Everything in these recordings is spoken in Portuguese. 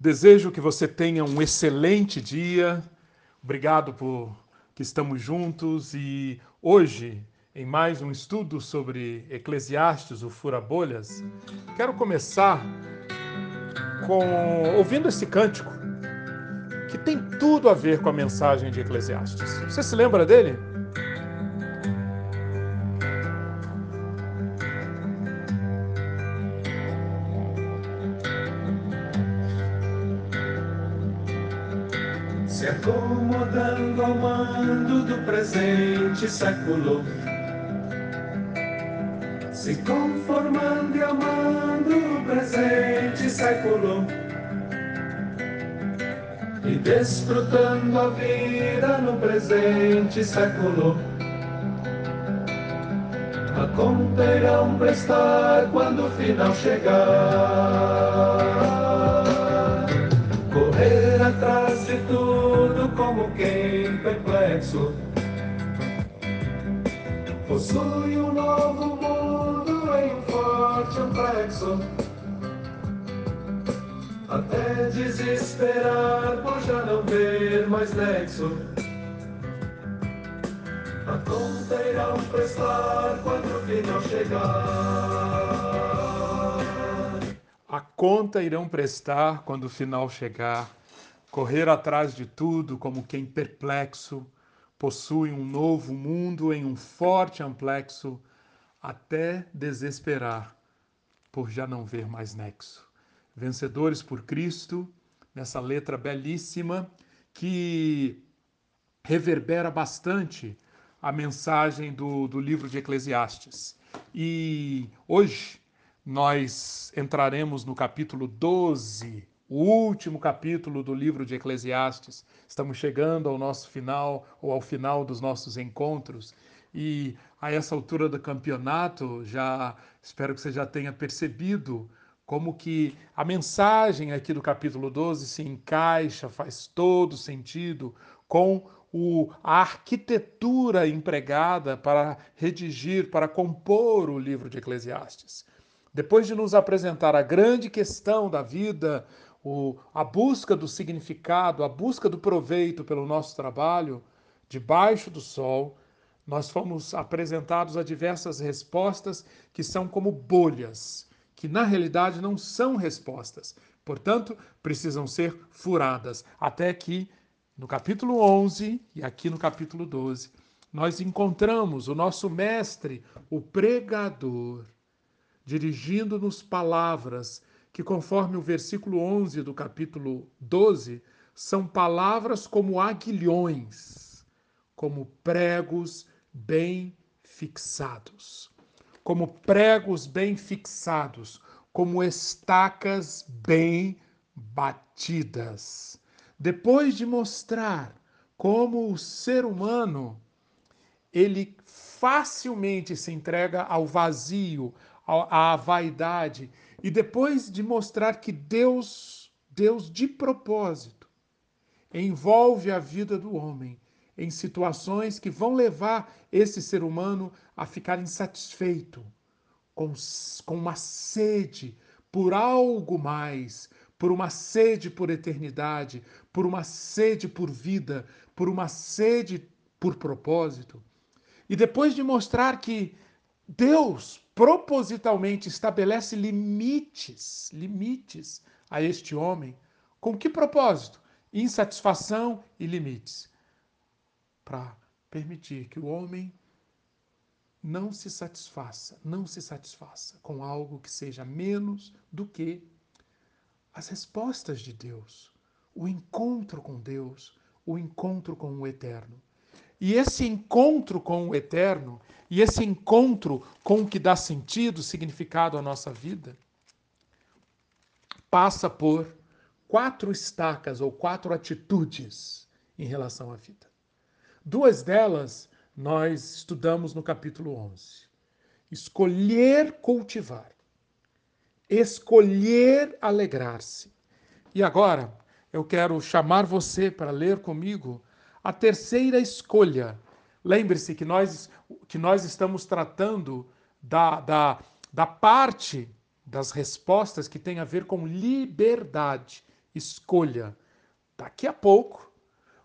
Desejo que você tenha um excelente dia. Obrigado por que estamos juntos e hoje, em mais um estudo sobre Eclesiastes, o fura-bolhas, quero começar com ouvindo esse cântico que tem tudo a ver com a mensagem de Eclesiastes. Você se lembra dele? Presente século, se conformando e amando o presente século, e desfrutando a vida no presente século. A conta irão prestar quando o final chegar. Correr atrás de tudo Possui um novo mundo em um forte amplexo Até desesperar por já não ver mais nexo. A conta irão prestar quando o final chegar. A conta irão prestar quando o final chegar, correr atrás de tudo como quem perplexo, possui um novo mundo em um forte amplexo, até desesperar por já não ver mais nexo. Vencedores por Cristo, nessa letra belíssima que reverbera bastante a mensagem do, do livro de Eclesiastes. E hoje nós entraremos no capítulo 12, o último capítulo do livro de Eclesiastes. Estamos chegando ao nosso final, ou ao final dos nossos encontros, e a essa altura do campeonato, já espero que você já tenha percebido como que a mensagem aqui do capítulo 12 se encaixa, faz todo sentido com o, a arquitetura empregada para redigir, para compor o livro de Eclesiastes. Depois de nos apresentar a grande questão da vida, o, a busca do significado, a busca do proveito pelo nosso trabalho, debaixo do sol, nós fomos apresentados a diversas respostas que são como bolhas, que na realidade não são respostas. Portanto, precisam ser furadas. Até que, no capítulo 11 e aqui no capítulo 12, nós encontramos o nosso mestre, o pregador, dirigindo-nos palavras que, conforme o versículo 11 do capítulo 12, são palavras como aguilhões, como pregos bem fixados. Como pregos bem fixados, como estacas bem batidas. Depois de mostrar como o ser humano ele facilmente se entrega ao vazio, à vaidade e depois de mostrar que Deus, Deus de propósito, envolve a vida do homem em situações que vão levar esse ser humano a ficar insatisfeito, com, com uma sede por algo mais, por uma sede por eternidade, por uma sede por vida, por uma sede por propósito. E depois de mostrar que Deus propositalmente estabelece limites, limites a este homem. Com que propósito? Insatisfação e limites. Para permitir que o homem não se satisfaça, não se satisfaça com algo que seja menos do que as respostas de Deus, o encontro com Deus, o encontro com o eterno. E esse encontro com o eterno e esse encontro com o que dá sentido, significado à nossa vida, passa por quatro estacas ou quatro atitudes em relação à vida. Duas delas nós estudamos no capítulo 11. Escolher cultivar, escolher alegrar-se. E agora eu quero chamar você para ler comigo a terceira escolha Lembre-se que nós, que nós estamos tratando da, da, da parte das respostas que tem a ver com liberdade escolha. Daqui a pouco,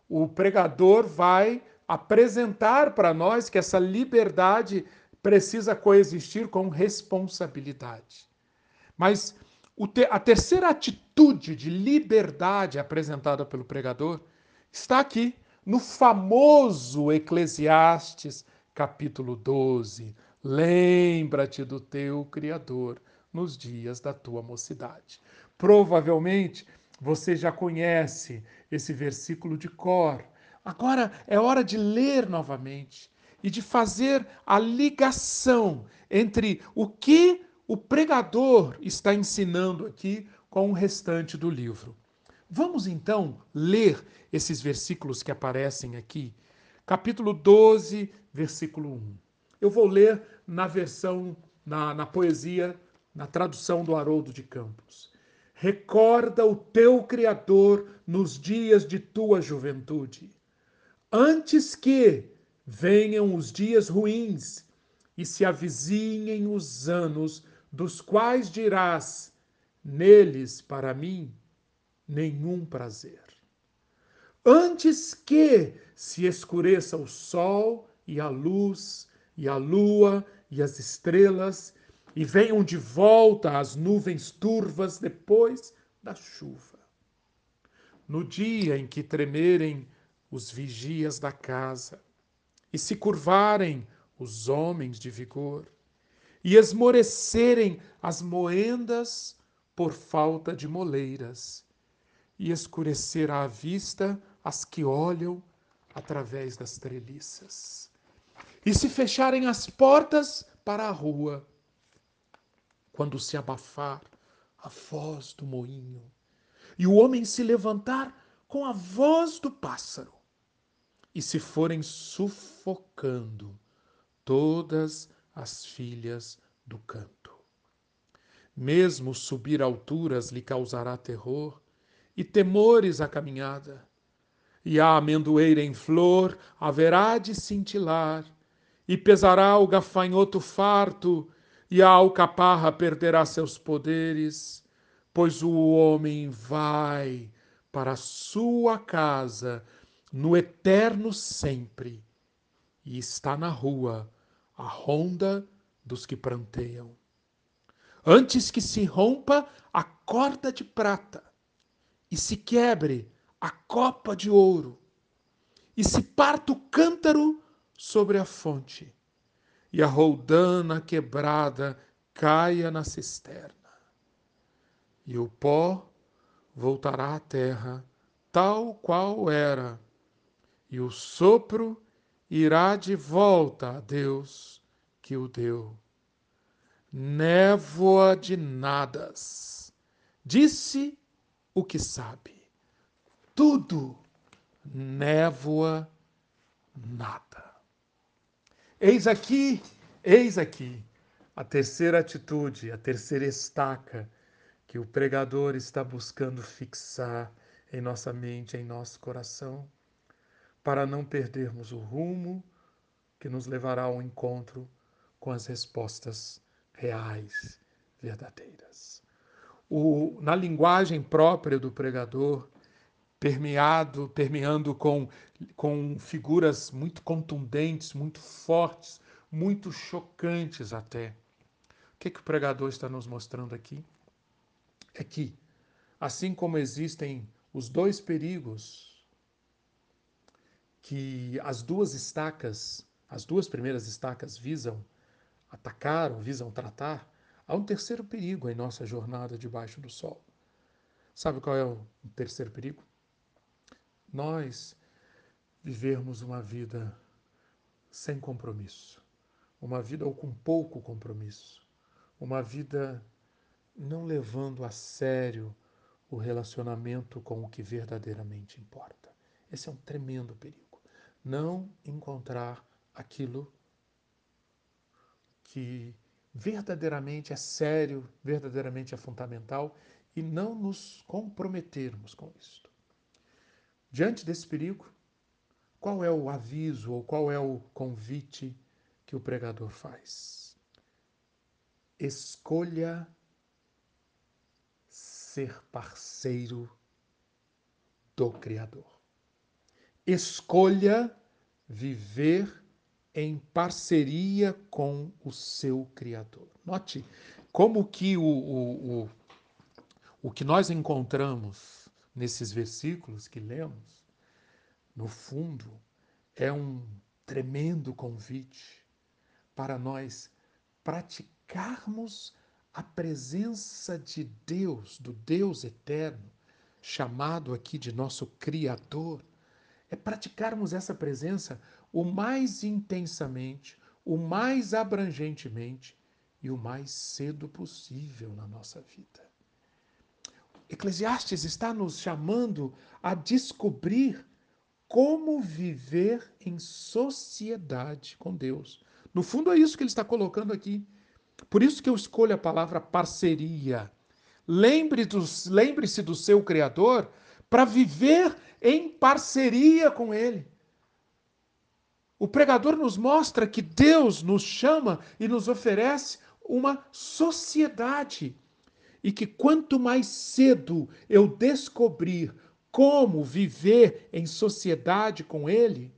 o pregador vai apresentar para nós que essa liberdade precisa coexistir com responsabilidade. Mas a terceira atitude de liberdade apresentada pelo pregador está aqui no famoso Eclesiastes, capítulo 12. Lembra-te do teu Criador nos dias da tua mocidade. Provavelmente você já conhece esse versículo de cor. Agora é hora de ler novamente e de fazer a ligação entre o que o pregador está ensinando aqui com o restante do livro. Vamos então ler esses versículos que aparecem aqui. Capítulo 12, versículo 1. Eu vou ler na versão, na, na poesia, na tradução do Haroldo de Campos. Recorda o teu Criador nos dias de tua juventude, antes que venham os dias ruins e se avizinhem os anos dos quais dirás: neles para mim nenhum prazer. Antes que se escureça o sol e a luz e a lua e as estrelas e venham de volta as nuvens turvas depois da chuva. No dia em que tremerem os vigias da casa e se curvarem os homens de vigor e esmorecerem as moendas por falta de moleiras e escurecer à vista as que olham através das treliças. E se fecharem as portas para a rua, quando se abafar a voz do moinho, e o homem se levantar com a voz do pássaro, e se forem sufocando todas as filhas do canto. Mesmo subir alturas lhe causará terror, e temores a caminhada. E a amendoeira em flor haverá de cintilar, e pesará o gafanhoto farto, e a alcaparra perderá seus poderes, pois o homem vai para sua casa no eterno sempre, e está na rua a ronda dos que pranteiam. Antes que se rompa a corda de prata e se quebre a copa de ouro, e se parta o cântaro sobre a fonte, e a roldana quebrada caia na cisterna. E o pó voltará à terra, tal qual era, e o sopro irá de volta a Deus que o deu. Névoa de nadas. Disse o que sabe. Tudo névoa nada. Eis aqui, eis aqui a terceira atitude, a terceira estaca que o pregador está buscando fixar em nossa mente, em nosso coração, para não perdermos o rumo que nos levará ao encontro com as respostas reais, verdadeiras o, na linguagem própria do pregador, permeado, permeando com, com figuras muito contundentes, muito fortes, muito chocantes até. O que, que o pregador está nos mostrando aqui? É que, assim como existem os dois perigos que as duas estacas, as duas primeiras estacas visam atacar ou visam tratar, Há um terceiro perigo em nossa jornada debaixo do sol. Sabe qual é o terceiro perigo? Nós vivermos uma vida sem compromisso, uma vida ou com pouco compromisso, uma vida não levando a sério o relacionamento com o que verdadeiramente importa. Esse é um tremendo perigo. Não encontrar aquilo que verdadeiramente é sério, verdadeiramente é fundamental e não nos comprometermos com isto. Diante desse perigo, qual é o aviso ou qual é o convite que o pregador faz? Escolha ser parceiro do Criador. Escolha viver em parceria com o seu Criador. Note como que o, o, o, o que nós encontramos nesses versículos que lemos, no fundo, é um tremendo convite para nós praticarmos a presença de Deus, do Deus eterno, chamado aqui de nosso Criador, é praticarmos essa presença o mais intensamente, o mais abrangentemente e o mais cedo possível na nossa vida. Eclesiastes está nos chamando a descobrir como viver em sociedade com Deus. No fundo, é isso que ele está colocando aqui. Por isso que eu escolho a palavra parceria. Lembre-se do, lembre do seu Criador para viver em parceria com Ele. O pregador nos mostra que Deus nos chama e nos oferece uma sociedade. E que quanto mais cedo eu descobrir como viver em sociedade com Ele,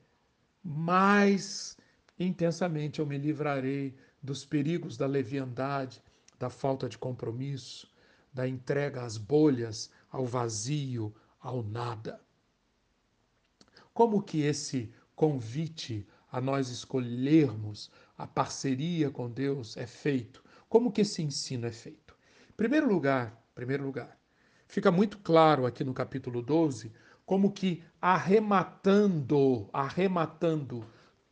mais intensamente eu me livrarei dos perigos da leviandade, da falta de compromisso, da entrega às bolhas, ao vazio, ao nada. Como que esse convite a nós escolhermos a parceria com Deus é feito? Como que esse ensino é feito? Primeiro lugar, primeiro lugar, fica muito claro aqui no capítulo 12 como que arrematando, arrematando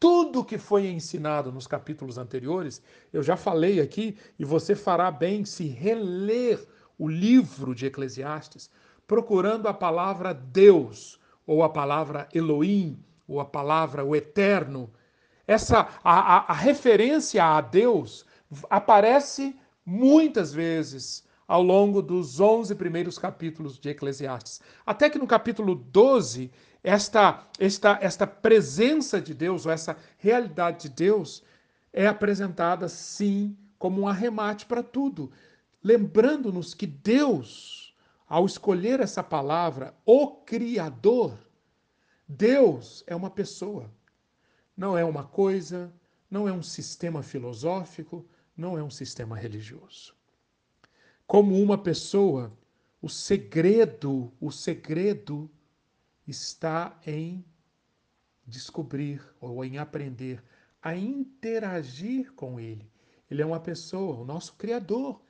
tudo que foi ensinado nos capítulos anteriores, eu já falei aqui, e você fará bem se reler o livro de Eclesiastes, procurando a palavra Deus, ou a palavra Elohim, ou a palavra o Eterno. Essa a, a, a referência a Deus aparece muitas vezes ao longo dos 11 primeiros capítulos de Eclesiastes. Até que no capítulo 12 esta, esta, esta presença de Deus, ou essa realidade de Deus, é apresentada sim como um arremate para tudo, lembrando-nos que Deus, ao escolher essa palavra, o Criador, Deus é uma pessoa, não é uma coisa, não é um sistema filosófico, não é um sistema religioso. Como uma pessoa, o segredo, o segredo está em descobrir ou em aprender a interagir com Ele. Ele é uma pessoa, o nosso Criador.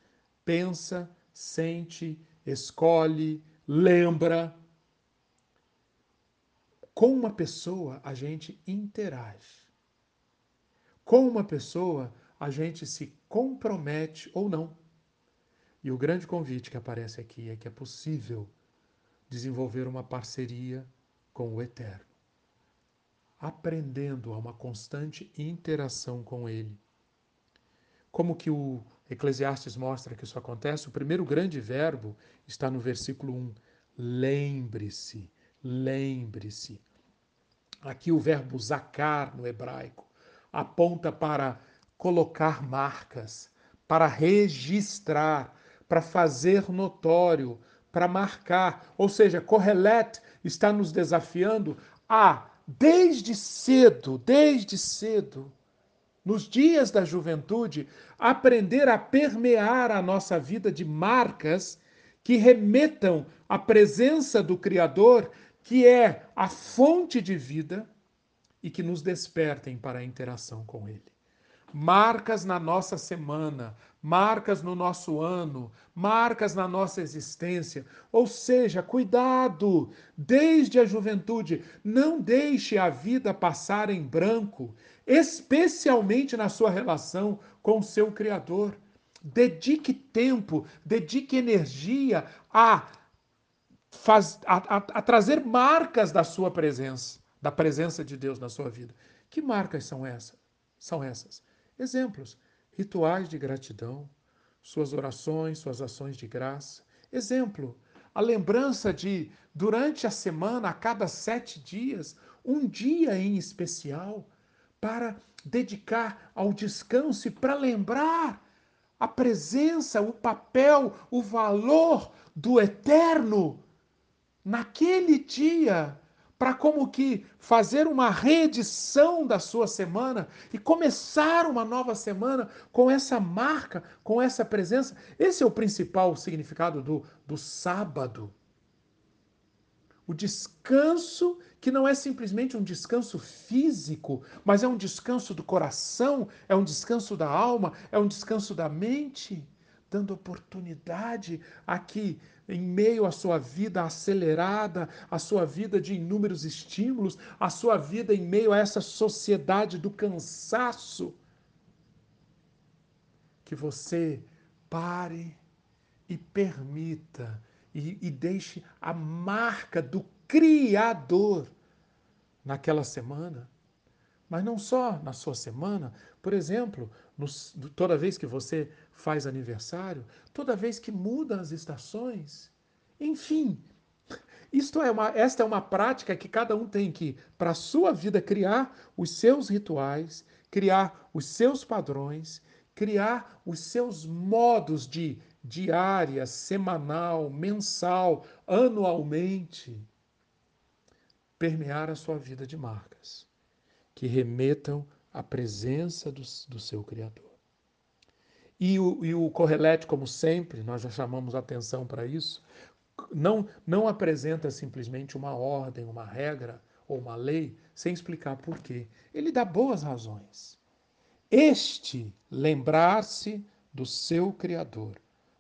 Pensa, sente, escolhe, lembra. Com uma pessoa a gente interage. Com uma pessoa a gente se compromete ou não. E o grande convite que aparece aqui é que é possível desenvolver uma parceria com o Eterno, aprendendo a uma constante interação com Ele. Como que o Eclesiastes mostra que isso acontece? O primeiro grande verbo está no versículo 1. Lembre-se, lembre-se. Aqui o verbo zacar no hebraico aponta para colocar marcas, para registrar, para fazer notório, para marcar. Ou seja, Correlet está nos desafiando a, desde cedo, desde cedo, nos dias da juventude, aprender a permear a nossa vida de marcas que remetam à presença do Criador, que é a fonte de vida e que nos despertem para a interação com Ele marcas na nossa semana, marcas no nosso ano, marcas na nossa existência. Ou seja, cuidado, desde a juventude, não deixe a vida passar em branco, especialmente na sua relação com o seu Criador. Dedique tempo, dedique energia a, faz, a, a, a trazer marcas da sua presença, da presença de Deus na sua vida. Que marcas são essas? São essas Exemplos: rituais de gratidão, suas orações, suas ações de graça. Exemplo: a lembrança de, durante a semana, a cada sete dias, um dia em especial para dedicar ao descanso e para lembrar a presença, o papel, o valor do eterno naquele dia, para como que fazer uma reedição da sua semana e começar uma nova semana com essa marca, com essa presença. Esse é o principal significado do, do sábado. O descanso que não é simplesmente um descanso físico, mas é um descanso do coração, é um descanso da alma, é um descanso da mente, dando oportunidade a que, em meio à sua vida acelerada, à sua vida de inúmeros estímulos, à sua vida em meio a essa sociedade do cansaço, que você pare e permita e, e deixe a marca do Criador naquela semana. Mas não só na sua semana, por exemplo, toda vez que você faz aniversário, toda vez que muda as estações. Enfim, isto é uma, esta é uma prática que cada um tem que, para a sua vida, criar os seus rituais, criar os seus padrões, criar os seus modos de diária, semanal, mensal, anualmente, permear a sua vida de marcas que remetam à presença do, do seu Criador. E o, e o Correlete, como sempre, nós já chamamos atenção para isso, não, não apresenta simplesmente uma ordem, uma regra ou uma lei sem explicar por quê. Ele dá boas razões. Este lembrar-se do seu Criador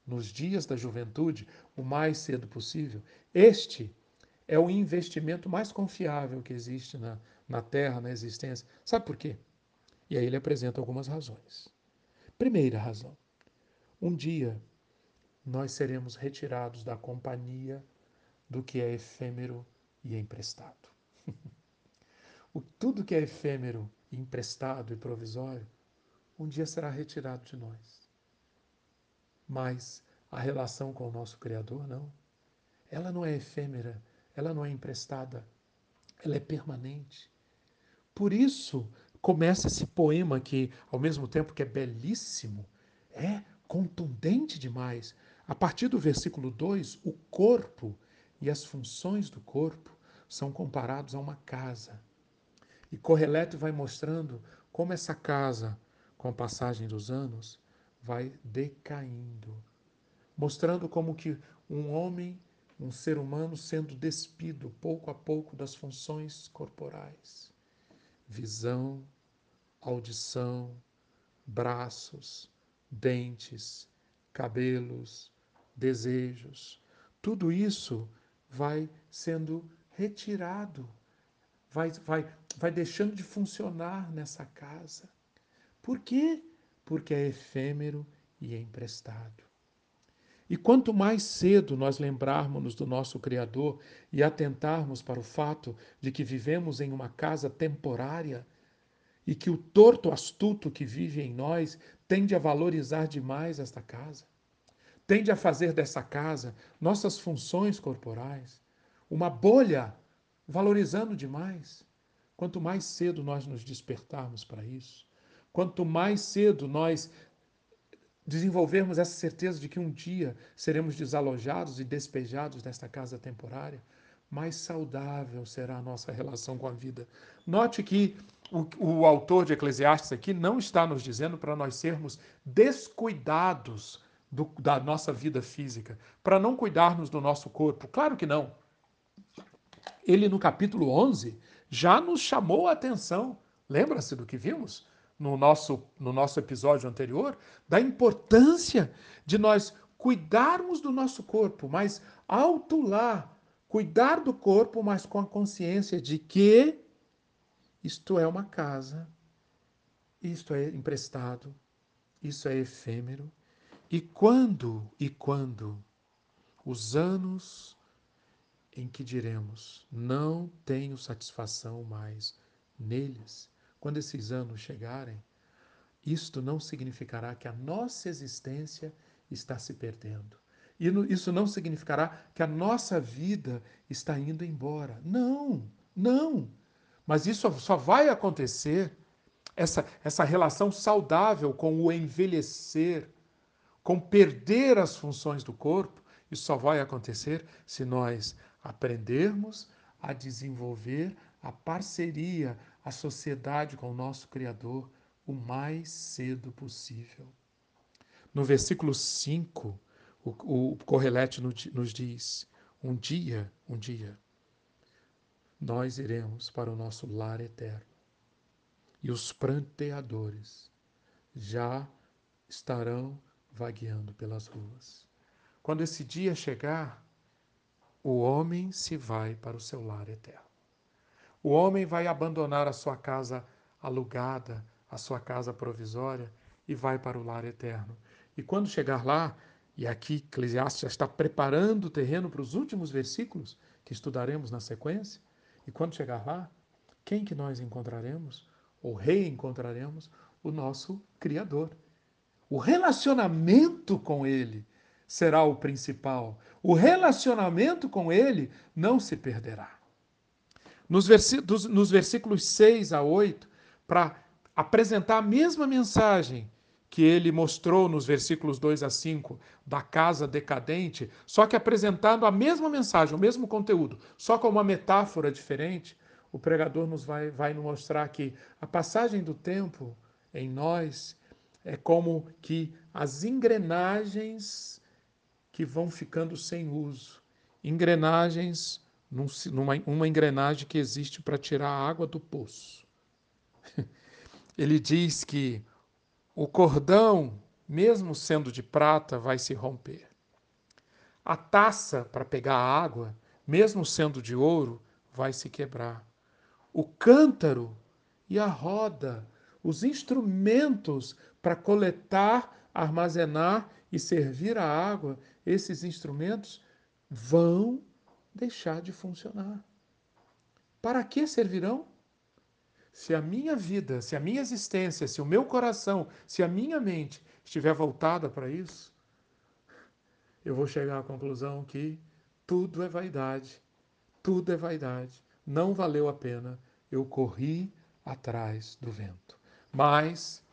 nos dias da juventude o mais cedo possível, este é o investimento mais confiável que existe na, na Terra, na existência. Sabe por quê? E aí ele apresenta algumas razões. Primeira razão: um dia nós seremos retirados da companhia do que é efêmero e emprestado. o, tudo que é efêmero, emprestado e provisório, um dia será retirado de nós. Mas a relação com o nosso Criador, não. Ela não é efêmera, ela não é emprestada, ela é permanente. Por isso, começa esse poema que, ao mesmo tempo que é belíssimo, é contundente demais. A partir do versículo 2, o corpo e as funções do corpo são comparados a uma casa. E Correleto vai mostrando como essa casa, com a passagem dos anos, vai decaindo, mostrando como que um homem, um ser humano sendo despido pouco a pouco das funções corporais, visão, audição, braços, dentes, cabelos, desejos, tudo isso vai sendo retirado, vai, vai, vai deixando de funcionar nessa casa. Por quê? porque é efêmero e é emprestado. E quanto mais cedo nós lembrarmos do nosso Criador e atentarmos para o fato de que vivemos em uma casa temporária e que o torto astuto que vive em nós tende a valorizar demais esta casa, tende a fazer dessa casa nossas funções corporais uma bolha, valorizando demais. Quanto mais cedo nós nos despertarmos para isso, Quanto mais cedo nós desenvolvermos essa certeza de que um dia seremos desalojados e despejados desta casa temporária, mais saudável será a nossa relação com a vida. Note que o, o autor de Eclesiastes aqui não está nos dizendo para nós sermos descuidados do, da nossa vida física, para não cuidarmos do nosso corpo. Claro que não. Ele, no capítulo 11, já nos chamou a atenção. Lembra-se do que vimos? no nosso, no nosso episódio anterior, da importância de nós cuidarmos do nosso corpo, mas lá, cuidar do corpo, mas com a consciência de que isto é uma casa, isto é emprestado, isso é efêmero. E quando, e quando os anos em que diremos não tenho satisfação mais neles, quando esses anos chegarem, isto não significará que a nossa existência está se perdendo. E isso não significará que a nossa vida está indo embora. Não, não. Mas isso só vai acontecer, essa, essa relação saudável com o envelhecer, com perder as funções do corpo, Isso só vai acontecer se nós aprendermos a desenvolver a parceria, a sociedade com o nosso Criador o mais cedo possível. No versículo 5, o, o Correlete nos diz: um dia, um dia, nós iremos para o nosso lar eterno. E os pranteadores já estarão vagueando pelas ruas. Quando esse dia chegar, o homem se vai para o seu lar eterno. O homem vai abandonar a sua casa alugada, a sua casa provisória e vai para o lar eterno. E quando chegar lá, e aqui Eclesiastes já está preparando o terreno para os últimos versículos que estudaremos na sequência, e quando chegar lá, quem que nós encontraremos? Ou reencontraremos? O nosso Criador. O relacionamento com Ele será o principal. O relacionamento com Ele não se perderá. Nos, nos versículos 6 a 8, para apresentar a mesma mensagem que ele mostrou nos versículos 2 a 5 da casa decadente, só que apresentando a mesma mensagem, o mesmo conteúdo, só com uma metáfora diferente, o pregador nos vai, vai nos mostrar que a passagem do tempo em nós é como que as engrenagens que vão ficando sem uso. Engrenagens, numa, uma engrenagem que existe para tirar a água do poço. Ele diz que o cordão, mesmo sendo de prata, vai se romper. A taça para pegar a água, mesmo sendo de ouro, vai se quebrar. O cântaro e a roda, os instrumentos para coletar, armazenar e servir a água, esses instrumentos vão deixar de funcionar. Para que servirão? Se a minha vida, se a minha existência, se o meu coração, se a minha mente estiver voltada para isso, eu vou chegar à conclusão que tudo é vaidade, tudo é vaidade. Não valeu a pena, eu corri atrás do vento. Mas,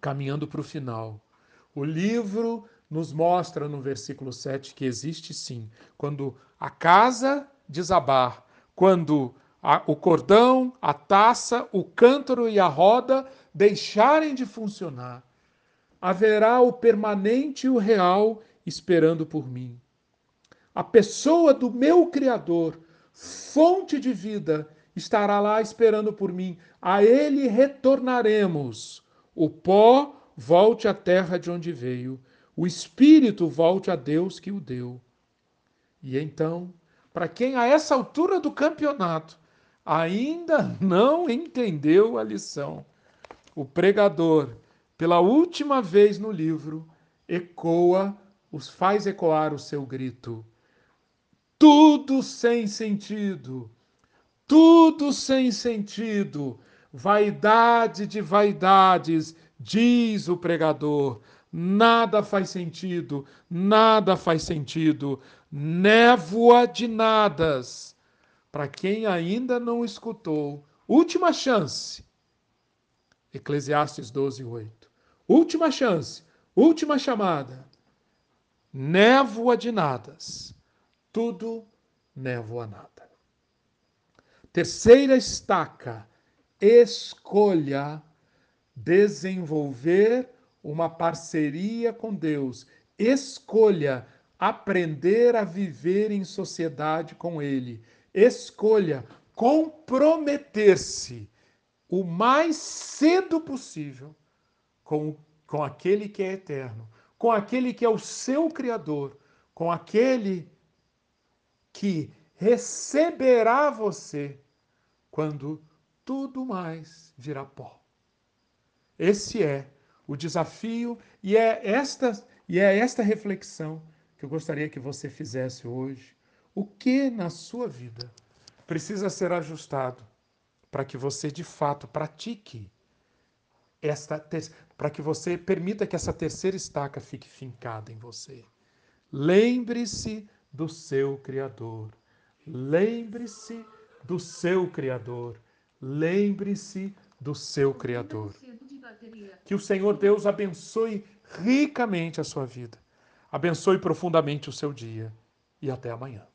caminhando para o final, o livro nos mostra no versículo 7 que existe sim, quando a casa desabar, quando a, o cordão, a taça, o cântaro e a roda deixarem de funcionar, haverá o permanente e o real esperando por mim. A pessoa do meu Criador, fonte de vida, estará lá esperando por mim. A ele retornaremos. O pó volte à terra de onde veio, o espírito volte a Deus que o deu. E então, para quem a essa altura do campeonato ainda não entendeu a lição. O pregador, pela última vez no livro, ecoa, os faz ecoar o seu grito. Tudo sem sentido, tudo sem sentido, vaidade de vaidades, diz o pregador. Nada faz sentido, nada faz sentido. Névoa de nadas para quem ainda não escutou, última chance. Eclesiastes 12, 8. Última chance, última chamada. Névoa de nadas. Tudo névoa nada. Terceira estaca, escolha desenvolver uma parceria com Deus. Escolha aprender a viver em sociedade com Ele escolha comprometer-se o mais cedo possível com, com aquele que é eterno, com aquele que é o seu Criador, com aquele que receberá você quando tudo mais virá pó. Esse é o desafio e é esta e é esta reflexão que eu gostaria que você fizesse hoje o que na sua vida precisa ser ajustado para que você de fato pratique esta para que você permita que essa terceira estaca fique fincada em você. Lembre-se do seu criador. Lembre-se do seu criador. Lembre-se do seu criador. Que o Senhor Deus abençoe ricamente a sua vida Abençoe profundamente o seu dia e até amanhã.